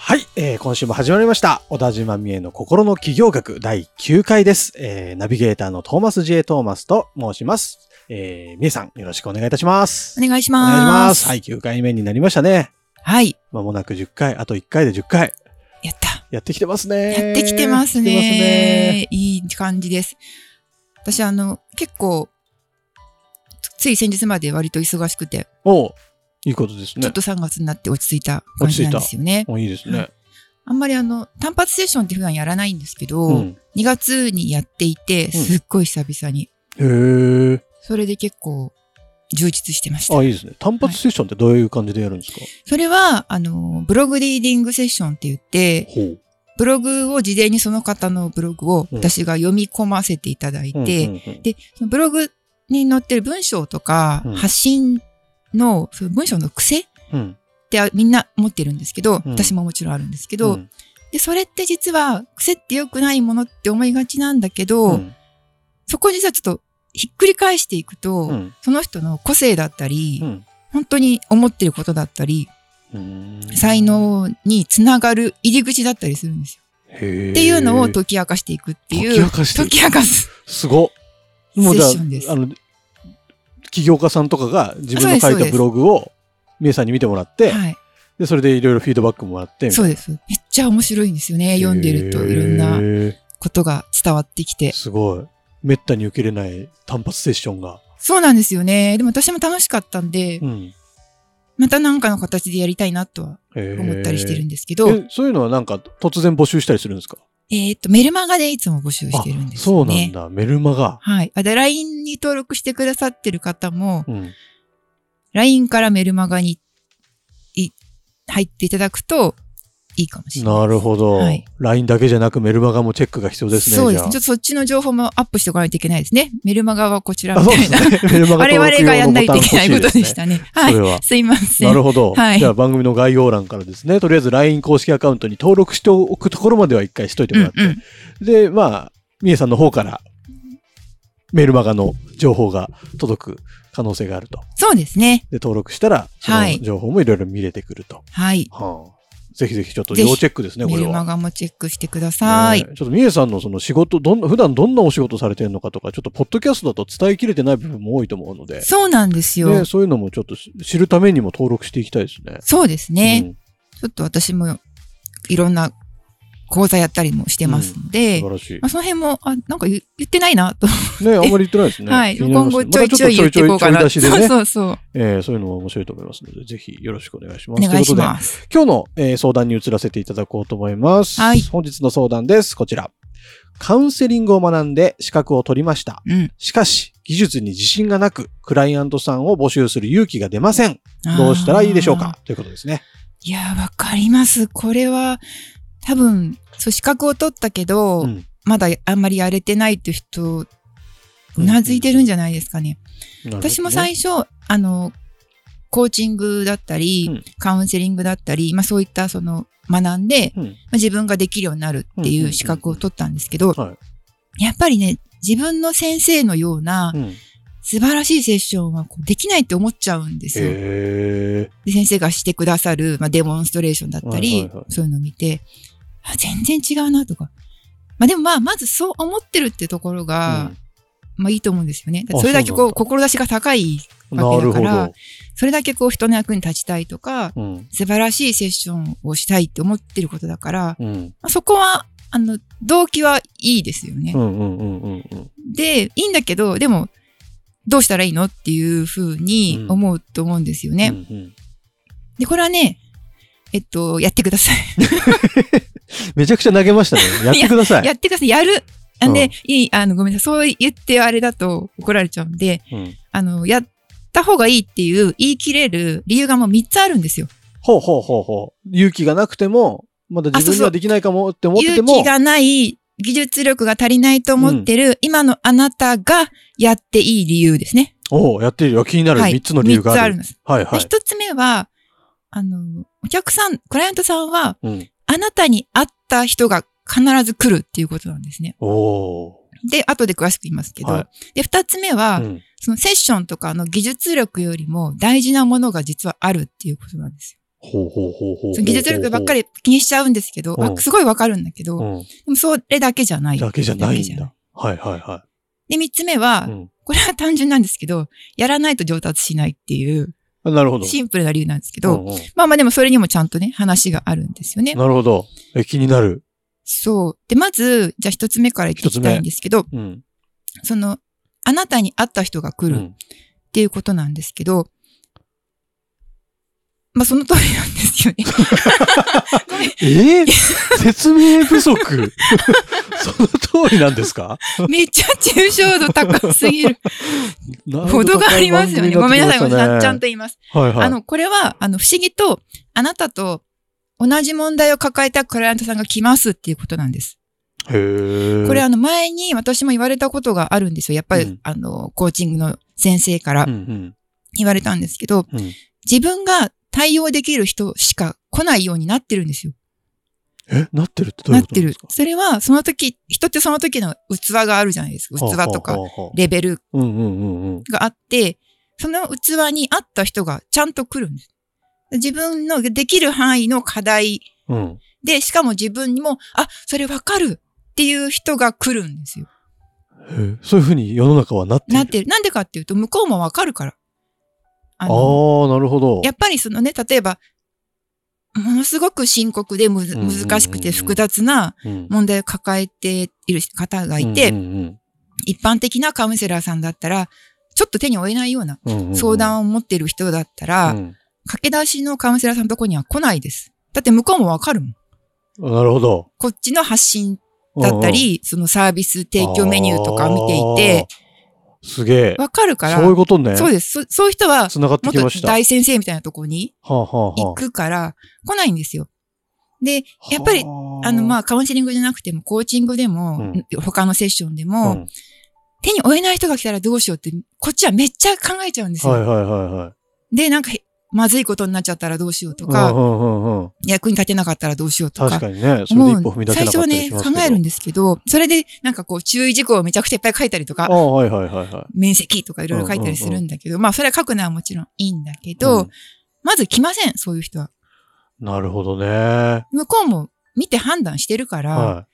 はい、えー今週も始まりました。小田島美恵の心の起業学第9回です。えーナビゲーターのトーマス J. トーマスと申します。えー、美恵さん、よろしくお願いいたします。お願いしお願いしま。ますす。はい、9回目になりましたね。はい。まもなく10回、あと1回で10回。やった。やってきてますね。やってきてますやってきてますねね。いい感じです。私、あの、結構、つい先日まで割と忙しくて、おういいことですねちょっ。と3月になって落ち着いた感じなんですよね。おいいですね。あんまりあの、単発セッションって普段やらないんですけど、うん。2月にやっていて、すっごい久々に。へーそれで結構、充実してましたあ、。いいですね。単発セッションってどういう感じでやるんですか、それは、あの、ブログリーディングセッションって言って。ブログを事前にその方のブログをうん私が読み込ませていただいて、うんうんうんで、ブログに載ってる文章とかうん、発信の、その文章の癖っうんてみんな持ってるんですけど、うん私ももちろんあるんですけど、うんで、それって実は癖って良くないものって思いがちなんだけど、うんそこにさ、ちょっとひっくり返していくと、うんその人の個性だったり、うん本当に思ってることだったり、うん才能につながる入り口だったりするんですよ。っていうのを解き明かしていくっていう。解き明かす。すごっ。もうじゃセッションですあ、あの、起業家さんとかが自分の書いたブログを、みえさんに見てもらって、はい。で、それでいろいろフィードバックもらって、そうです。めっちゃ面白いんですよね。読んでるといろんなな。ことが伝わってきて。すごい。めったに受けれない単発セッションが。そうなんですよね。でも私も楽しかったんで、うん。また何かの形でやりたいなとは思思ったりしてるんですけど、え、そういうのはなんか突然募集したりするんですか？えっと、メルマガでいつも募集してるんですそうなんよね。だ。メルマガ。はい。あで、LINE に登録してくださってる方も、うん。LINE からメルマガにい入っていただくといいかもしれない。なるほど。はい LINE だけじゃなくメルマガもチェックが必要ですね。そうですね。ちょっとそっちの情報もアップしておかないといけないですね。メルマガはこちらみたいな。そうですね。メルマガ 我々がやんないといけないことでしね。たね。はい。すいません。なるほど。はいじゃあ番組の概要欄からですね、とりあえず LINE 公式アカウントに登録しておくところまでは一回しといてもらって、うんうんで、まあ、みえさんの方からメルマガの情報が届く可能性があると。そうですね。で、登録したら、そはいの情報もいろいろ見れてくると。はい。はあ、ぜひぜひちょっと要チェックですね、こメれは。ルマガもチェックしてください。ねちょっとみえさんのその仕事、どんな、普段どんなお仕事されてるのかとか、ちょっとポッドキャストだと伝えきれてない部分も多いと思うので、そうなんですよ。ね、そういうのもちょっとし知るためにも登録していきたいですね。そうですね。うんちょっと私もいろんな講座やったりもしてますので、素晴らしいまあ、。その辺も、あ、なんか言言ってないなと。ね、あんまり言ってないですね。はい。今後ちょいちょい言っていこうかな。ちょいちょいちょい出しでそうね、そうそう。えーそういうのも面白いと思いますので、ぜひよろしくお願いします。お願いします。今日の、えー相談に移らせていただこうと思います。はい本日の相談です。こちら。カウンセリングを学んで資格を取りました。うん。しかし、技術に自信がなく、クライアントさんを募集する勇気が出ません。どうしたらいいでしょうあかということですね。ーいや、わかります。これは、多分、そう、資格を取ったけど、うん。まだあんまりやれてないっていう人、うなずいてるんじゃないですかね。なるほどね。私も最初、あの、コーチングだったり、うん。カウンセリングだったり、まあそういったその学んで、うん。まあ、自分ができるようになるっていう資格を取ったんですけど、はやっぱりね、自分の先生のようなうん素晴らしいセッションはこうできないって思っちゃうんですよ。へで先生がしてくださる、まあ、デモンストレーションだったり、はいはいはいそういうのを見て、あ全然違うなとか。まあでもまあ、まずそう思ってるってところーが、まあいいと思うんですよね。それだけこう、志が高いうんわけだからそれだけこう人の役に立ちたいとか、ど。うん。素晴らしいセッションをしたいって思ってることだから、うん。まあ、そこは、あの、動機はいいですよね。うんうんうんうんうん。で、いいんだけど、でも、どうしたらいいの？っていうふうに思うと思うんですよね。うんうんで、これはね、えっと、やってください。めちゃくちゃ投げましたね。やってください。やってください。やる。あうんで、いい、あの、ごめんなさい。そう言ってあれだと怒られちゃうんで、うんあの、やった方がいいっていう言い切れる理由がもう3つあるんですよ。ほうほうほうほう。勇気がなくても、まだ自分にはできないかもって思ってても。勇気がない技術力が足りないと思ってる、今のあなたがやっていい理由ですね。おおやってるよ。気になるはい3つの理由がある。三つあるんです。はいはい。で一つ目は、あの、お客さん、クライアントさんは、うん。あなたに会った人が必ず来るっていうことなんですね。おおで、後で詳しく言いますけど。はで、二つ目は、うん。そのセッションとかの技術力よりも大事なものが実はあるっていうことなんですよ。ほうほうほうほう。技術力ばっかり。り気にしちゃうんですけど、うんわすごいわかるんだけど、うん。でもそれだけじゃない。だけじゃないんだ。はいはいはで、三つ目は、い。うん。これは単純なんですけど、やらないと上達しないっていう、あなるほど。シンプルな理由なんですけど、うんうんまあまあでもそれにもちゃんとね、話があるんですよね。なるほど。え、気になる。そう。で、まず、じゃあ一つ目から言っていきたいんですけど、うん。その、あなたに会った人が来るっうん。ていうことなんですけど、まあその通りなんですよね。えー？説明不足 その通りなんですか？めっちゃ抽象度高すぎる。ほほどがありますよね。ごめんなさい、ごめんなさい。ちゃんとと。言います。はいはい。あの、これは、あの、不思議と、あなたと同じ問題を抱えたクライアントさんが来ますっていうことなんです。へーこれあの前に私も言われたことがあるんですよ。やっぱり、うんあの、コーチングの先生からうんうん言われたんですけど、うん自分が対応できる人しか来ないようになってるんですよ。え、なってるってどうないってるうことですか？それは、その時、人ってその時の器があるじゃないですか。器とかレベル。があって、その器に合った人がちゃんと来るんです。自分のできる範囲の課題うん。で、しかも自分にも、あ、それわかるっていう人が来るんですよ。そういうふうに世の中はなっている。なってる。なんでかっていうと、向こうもわかるから。ああなるほど。やっぱりそのね、例えば、ものすごく深刻でむ難しくて複雑なうん問題を抱えている方がいて、うんうん一般的なカウンセラーさんだったら、ちょっと手に負えないようなうんうんうん相談を持っている人だったら、うん駆け出しのカウンセラーさんのとこには来ないです。だって向こうもわかるもん。なるほど。こっちの発信だったり、そのサービス提供メニューとか見ていて。すげえ。わかるから、そういうことね。そうです。そそういう人は、繋がってもっときました。は大先生みたいなとこに行くから、来ないんですよ。で、やっぱり、あの、まあ、あ、カウンセリングじゃなくても、コーチングでも、他のセッションでも、うん手に負えない人が来たらどうしようって、こっちはめっちゃ考えちゃうんですよ。はいはいはいはい。で、なんか、まずいことになっちゃったらどうしようとうんか、うんうんうん役に立てなかったらどうしようとか。確かにね。それで一歩踏み出せなかった最初はね、りしますけど。考えるんですけど、それで、なんかこう、注意事項をめちゃくちゃいっぱい書いたりとかはいはいはいはい。面積とかいろいろ書いたりするんだけど、まあ、それは書くのはもちろんいいんだけど、うんまず来ません、そういう人は。なるほどね。向こうも見て判断してるから、は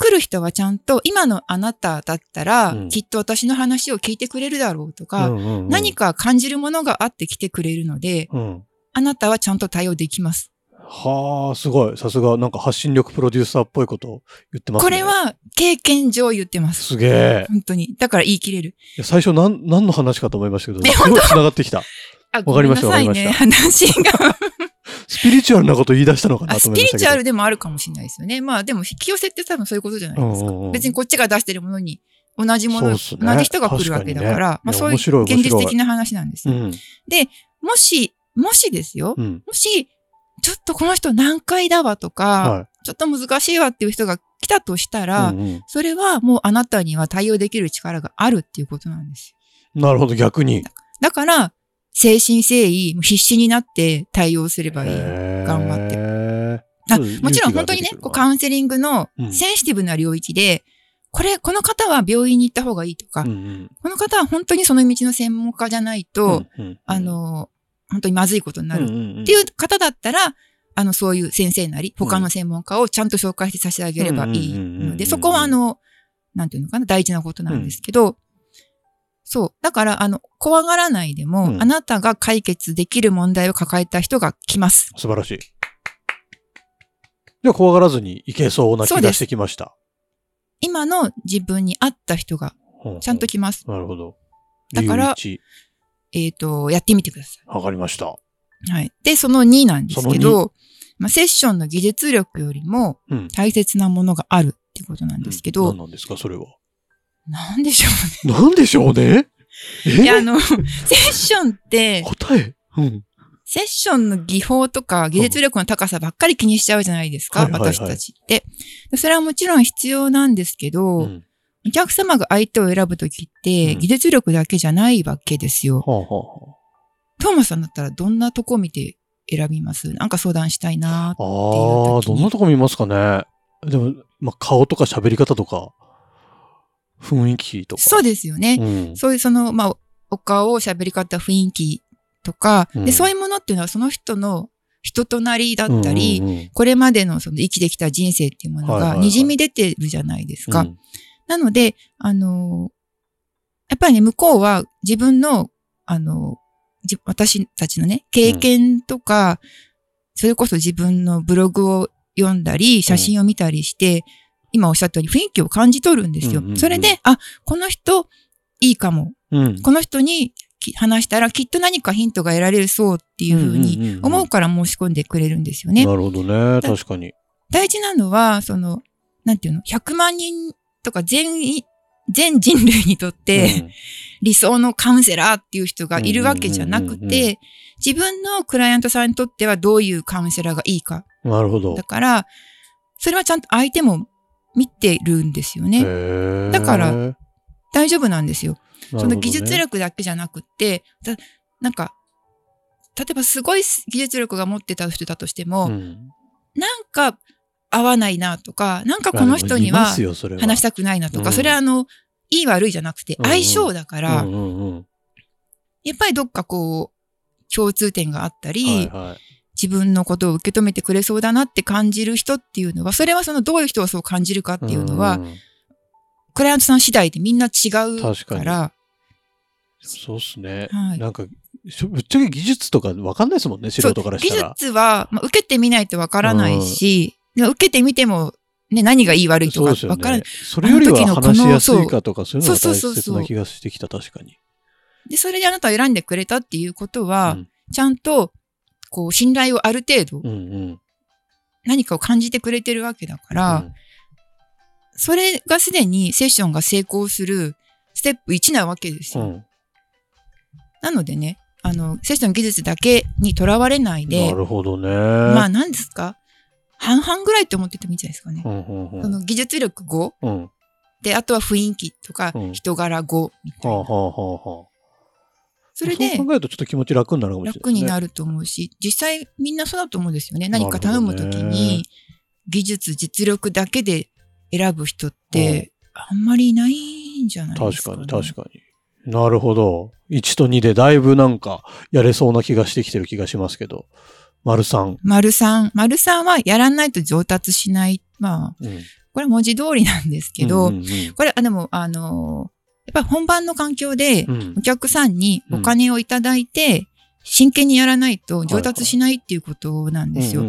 来る人はちゃんと、今のあなただったら、うんきっと私の話を聞いてくれるだろうとい。か、うんうんうん何か感じるものがあって来てくれるので、うん。あなたはちゃんと対応できます。はあ、すごい。さすが、なんか発信力プロデューサーっぽいことを言ってますね。これ、は経験上言ってます。すげえ。本当に。だから言い切れる。最初、なん、何の話かと思いましたけど、えすごい繋がってきた？あ、わかりましたごめんなさいね。わ話が。スピリチュアルなこと言い出したのかなあ、とスピリ思いましたけど。チュアルでもあるかもしれないですよね。まあでも引き寄せって多分そういうことじゃないですか。別にこっちが出してるものに同じもの、ね同じ人が来るわけだから、確かにねまあそういう現実的な話なんですよ。うん。もし、もしですよ、うん。もし、ちょっとこの人難解だわとか、はちょっと難しいわっていう人が来たとしたら、い。うんうんそれはもうあなたには対応できる力があるっていうことなんですよ。なるほど、逆に。だから、誠心誠意、必死になって対応すればいい。頑張って。あうんもちろん本当にねこうカウンセリングのうんセンシティブな領域で、これ、この方は病院に行った方がいいとか、うんうん。この方は本当にその道の専門家じゃないと、うんうんあ、の、本当にまずいことになるうんうんうん。っていう方だったら、あの、そういう先生なり、他の専門家をちゃんと紹介して差し上げればいいうんうんうんうんうんので、そこはあの、なんていうのかな、大事なことなんですけど、そう。だから、あの、怖がらないでも、うんあなたが解決できる問題を抱えた人が来ます。素晴らしい。じゃあ怖がらずにいけそうな気がしてきました。今の自分に合った人がううちゃんと来ます。なるほど。だからえっ、と、やってみてくださ一わかりました。い。はい。で、その2なんですけそど、まあ、セッションの技術力よりもうん。大切なものがあるってことなんですけど、何なんですか、それは。なんでしょうね。なんでしょうね？え？いや、あの、セッションって、答えうん。セッションの技法とか技術力の高さばっかり気にしちゃうじゃないですか、はいはいはい私たちって。それはもちろん必要なんですけど、うんお客様が相手を選ぶときって、うん技術力だけじゃないわけですよ。はあはあはトーマスさんだったらどんなとこ見て選びます？なんか相談したいなあ。ああ、どんなとこ見ますかね。でも、まあ、顔とか喋り方とか、雰囲気とか。そうですよね。うん。そういうその、まあ、お顔、喋り方、雰囲気とか、うんで、そういうものっていうのはその人の人となりだったり、うんうんうんこれまでのその生きてきた人生っていうものはいはいはいが滲み出てるじゃないですか。うんなので、あの、やっぱりね、向こうは自分の、あの、じ私たちのね、経験とか、それこそ自分のブログを読んだり、写真を見たりして、今おっしゃったように雰囲気を感じ取るんですよ。うんうんうんそれで、あ、この人いいかも。うん。この人にき話したらきっと何かヒントが得られるそうっていうふうに思うから申し込んでくれるんですよね。なるほどね。確かに。大事なのは、その、なんていうの、100万人とか全員、全人類にとって、理想のカウンセラーっていう人がいるわけじゃなくうんうんうんうんて、自分のクライアントさんにとってはどういうカウンセラーがいいか。うんなるほど。だから、それはちゃんと相手も見てるんですよね。だから大丈夫なんですよ。その技術力だけじゃなくって、だなんか、例えばすごい技術力が持ってた人だとしても、うん。なんか合わないなとか、なんかこの人には話したくないなとか、うん。それはあの、いい悪いじゃなくて相性だから、やっぱりどっかこう、共通点があったり、はいはい自分のことを受け止めてくれそうだなって感じる人っていうのは、それはそのどういう人がそう感じるかっていうのは、クライアントさん次第でみんな違う確から、そうっすね。はいなんか、ぶっちゃけ技術とかわかんないですもんね、素人からし技たら。術は、まあ、受けてみないとわからないし、で受けてみても、ね、何がいい悪いとかそうですよわからない。ね。それよりは話しやすいかとか、そういうのが大切な気がしてきた、確かに。で、それであなたを選んでくれたっていうことは、うんちゃんと、こう、信頼をある程度うんうん。何かを感じてくれてるわけだから、それがすでにセッションが成功するステップ1なわけですよ。うん。なのでね、あの、セッション技術だけにとらわれないでな、るほどね。まあ何ですか？半々ぐらいって思っててもいいんじゃないですかね。うんうんうんその技術力5うん。はで、あとは雰囲気とかうん人柄5みたいな。あはあはあはあ。それでそう考えるとちょっと気持ち楽になるかもしれない、楽になる。ると思うし、実際みんなそうだと思うんですよね。何か頼むときに技術、実力だけで選ぶ人ってあんまりいないんじゃないですか、確かね。に確かに。なるほど。1と2でだいぶなんかやれそうな気がしてきてる気がしますけど。丸3。丸三。丸三はやらないと上達しない。まあ、うん。これは文字通りなんですけど、うんうんうんこれ、あでも、あのやっぱり本番の環境でうんお客さんにお金をいただいて、真剣にやらないと上達しないっていうことなんですよ。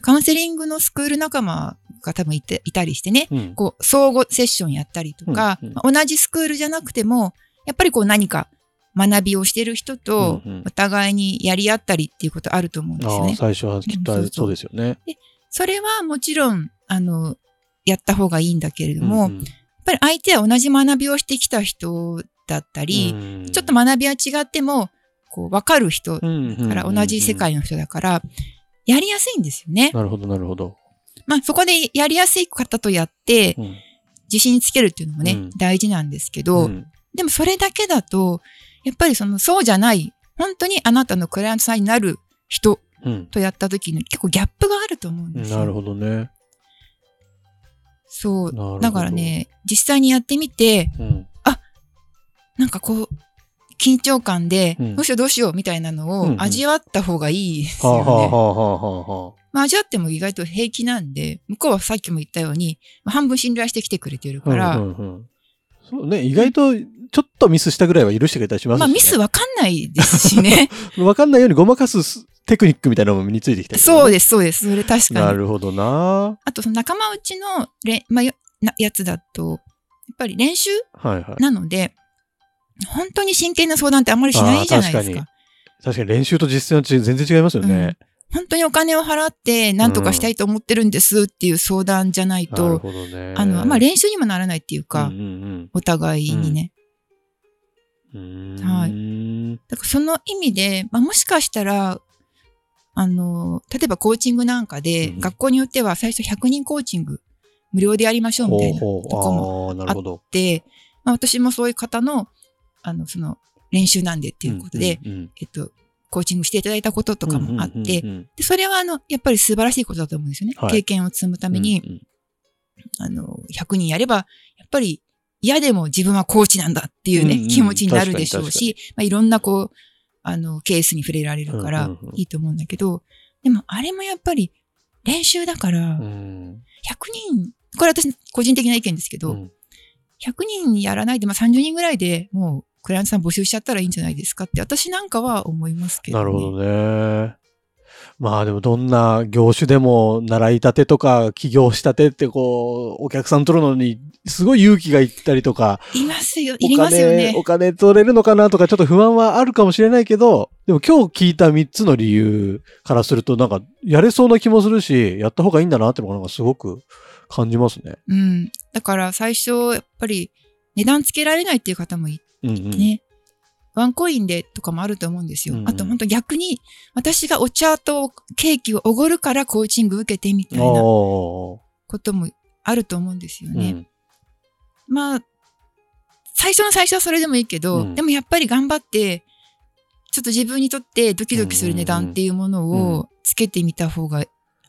カウンセリングのスクール仲間が多分いていたりしてね、うんうん。こう、相互セッションやったりとか、うんうんまあ同じスクールじゃなくても、やっぱりこう何か学びをしてる人とお互いにやり合ったりっていうことあると思うんですよね。最初はきっとそうですよね。それはもちろん、あの、やった方がいいんだけれども、うんうんぱり相手は同じ学びをしてきた人だったり、うんちょっと学びは違っても、こう、わかる人から同じ世界の人だから、やりやすいんですよね。なるほど、なるほど。まあ、そこでやりやすい方とやって、うん自信つけるっていうのもね、うん大事なんですけど、うんでもそれだけだと、やっぱりその、そうじゃない、本当にあなたのクライアントさんになる人うんとやった時に結構ギャップがあると思うんですよ。なるほどね。そう。だからね、実際にやってみて、うんなんかこう、緊張感で、うんどうしようどうしようみたいなのを味わった方がいいですはあよね。まあ味わっても意外と平気なんで、向こうはさっきも言ったように、まあ半分信頼してきてくれてるから、うんうんうんそうね、意外とちょっとミスしたぐらいは許してくれたりしますし、ね。まあミスわかんないですしね。わかんないようにごまかすテクニックみたいなのも身についてきたね、そうです、そうです。それ確かに。なるほどな。あとその仲間内のれ、まあ、やつだと、やっぱり練習はいはい。なので、本当に真剣な相談ってあんまりしないじゃないですか。あー確確かに練習と実践はち全然違いますよね。本当にお金を払って何とかしたいと思ってるんですっていう相談じゃないなると、ほどね。あの、まあ、練習にもならないっていうか、うんうんお互いにね。うん、はい。だからその意味で、まあ、もしかしたら、あの、例えばコーチングなんかで、うん学校によっては最初100人コーチング無料でやりましょうみたいなとこも。ああ、なるほど。で、まあ、私もそういう方の、あの、その練習なんでっていうことで、えっと、コーチングしていただいたこととかもあって、で、それはあの、やっぱり素晴らしいことだと思うんですよね。はい。経験を積むために、うんうん。あの、100人やれば、やっぱり嫌でも自分はコーチなんだっていうね、うんうん。気持ちになるでしょうし、まあ、いろんなこう、あの、ケースに触れられるからいいと思うんだけど、でもあれもやっぱり練習だから、100うん人、これ私個人的な意見ですけど、うん100人やらないで、まあ、30人ぐらいでもうクライアントさん募集しちゃったらいいんじゃないですかって私なんかは思いますけど、ね。なるほどね。まあでもどんな業種でも習いたてとか起業したてってこう、お客さん取るのにすごい勇気がいったりとか、いますよ、いおりますよ金、ねお。金取れるのかなとかちょっと不安はあるかもしれないけど、でも今日聞いた3つの理由からするとなんかやれそうな気もするし、やった方がいいんだなってのがなんかすごく感じますね。うん。だから最初、やっぱり値段つけられないっていう方もいうんうん。ね、ワンコインでとかもあると思うんですよ。うんうんあと本当逆に、私がお茶とケーキをおごるからコーチング受けてみたいなおこともあると思うんですよーね。まあ、最初の最初はそれでもいいけど、うんでもやっぱり頑張って、ちょっと自分にとってドキドキする値段っていうものうんうんをつけてみた方が、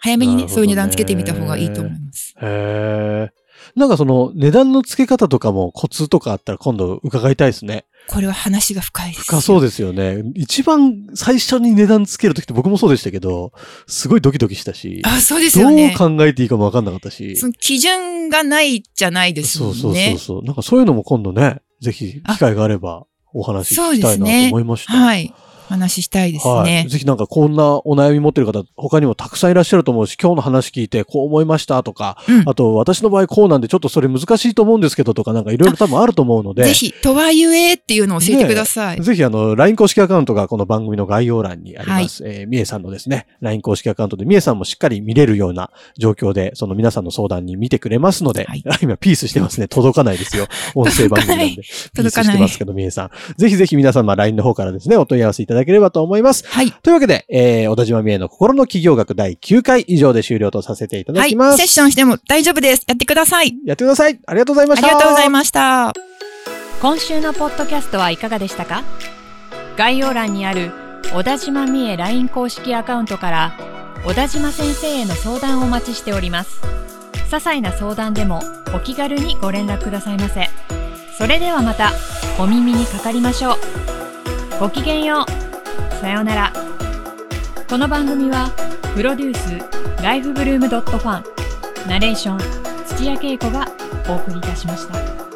早めにね、ねそういう値段つけてみた方がいいと思います。へえ。なんかその値段の付け方とかもコツとかあったら今度伺いたいですね。これは話が深いですよ。深そうですよね。一番最初に値段つけるときって僕もそうでしたけど、すごいドキドキしたし、あ、そうですどうよね。考えていいかもわかんなかったし。その基準がないじゃないですもそうんね。そうそうそう。なんかそういうのも今度ね、ぜひ機会があればお話聞きたいなと思いました。はい。話したいですはねい。。ぜひなんかこんなお悩み持ってる方、他にもたくさんいらっしゃると思うし、今日の話聞いてこう思いましたとか、うんあと私の場合こうなんでちょっとそれ難しいと思うんですけどとか、なんかいろいろ多分あると思うので、ぜひ、とはゆえっていうのを教えてください。ぜひあの、LINE 公式アカウントがこの番組の概要欄にあります。えーみえさんのですね、LINE 公式アカウントでみえさんもしっかり見れるような状況で、その皆さんの相談に見てくれますので、はい 今ピースしてますね。届かないですよ。音声番組なんで。ピース届かないしてますけど、みえさん。ぜひぜひ皆様 LINE の方からですね、お問い合わせいただければと思います。はい。というわけで、えー、小田島みえの心の企業学第9回以上で終了とさせていただはい。きます。セッションしても大丈夫です。やってください。やってください。ありがとうございまあした。りがとうございました。今週のポッドキャストはいかがでしたか？概要欄にある小田島美恵 LINE 公式アカウントから小田島先生への相談をお待ちしております些細な相談でもお気軽にご連絡くださいませそれではまたお耳にかかりましょうごきげんようさようなら。この番組はプロデュースライフブルームドットファンナレーション土屋恵子がお送りいたしました。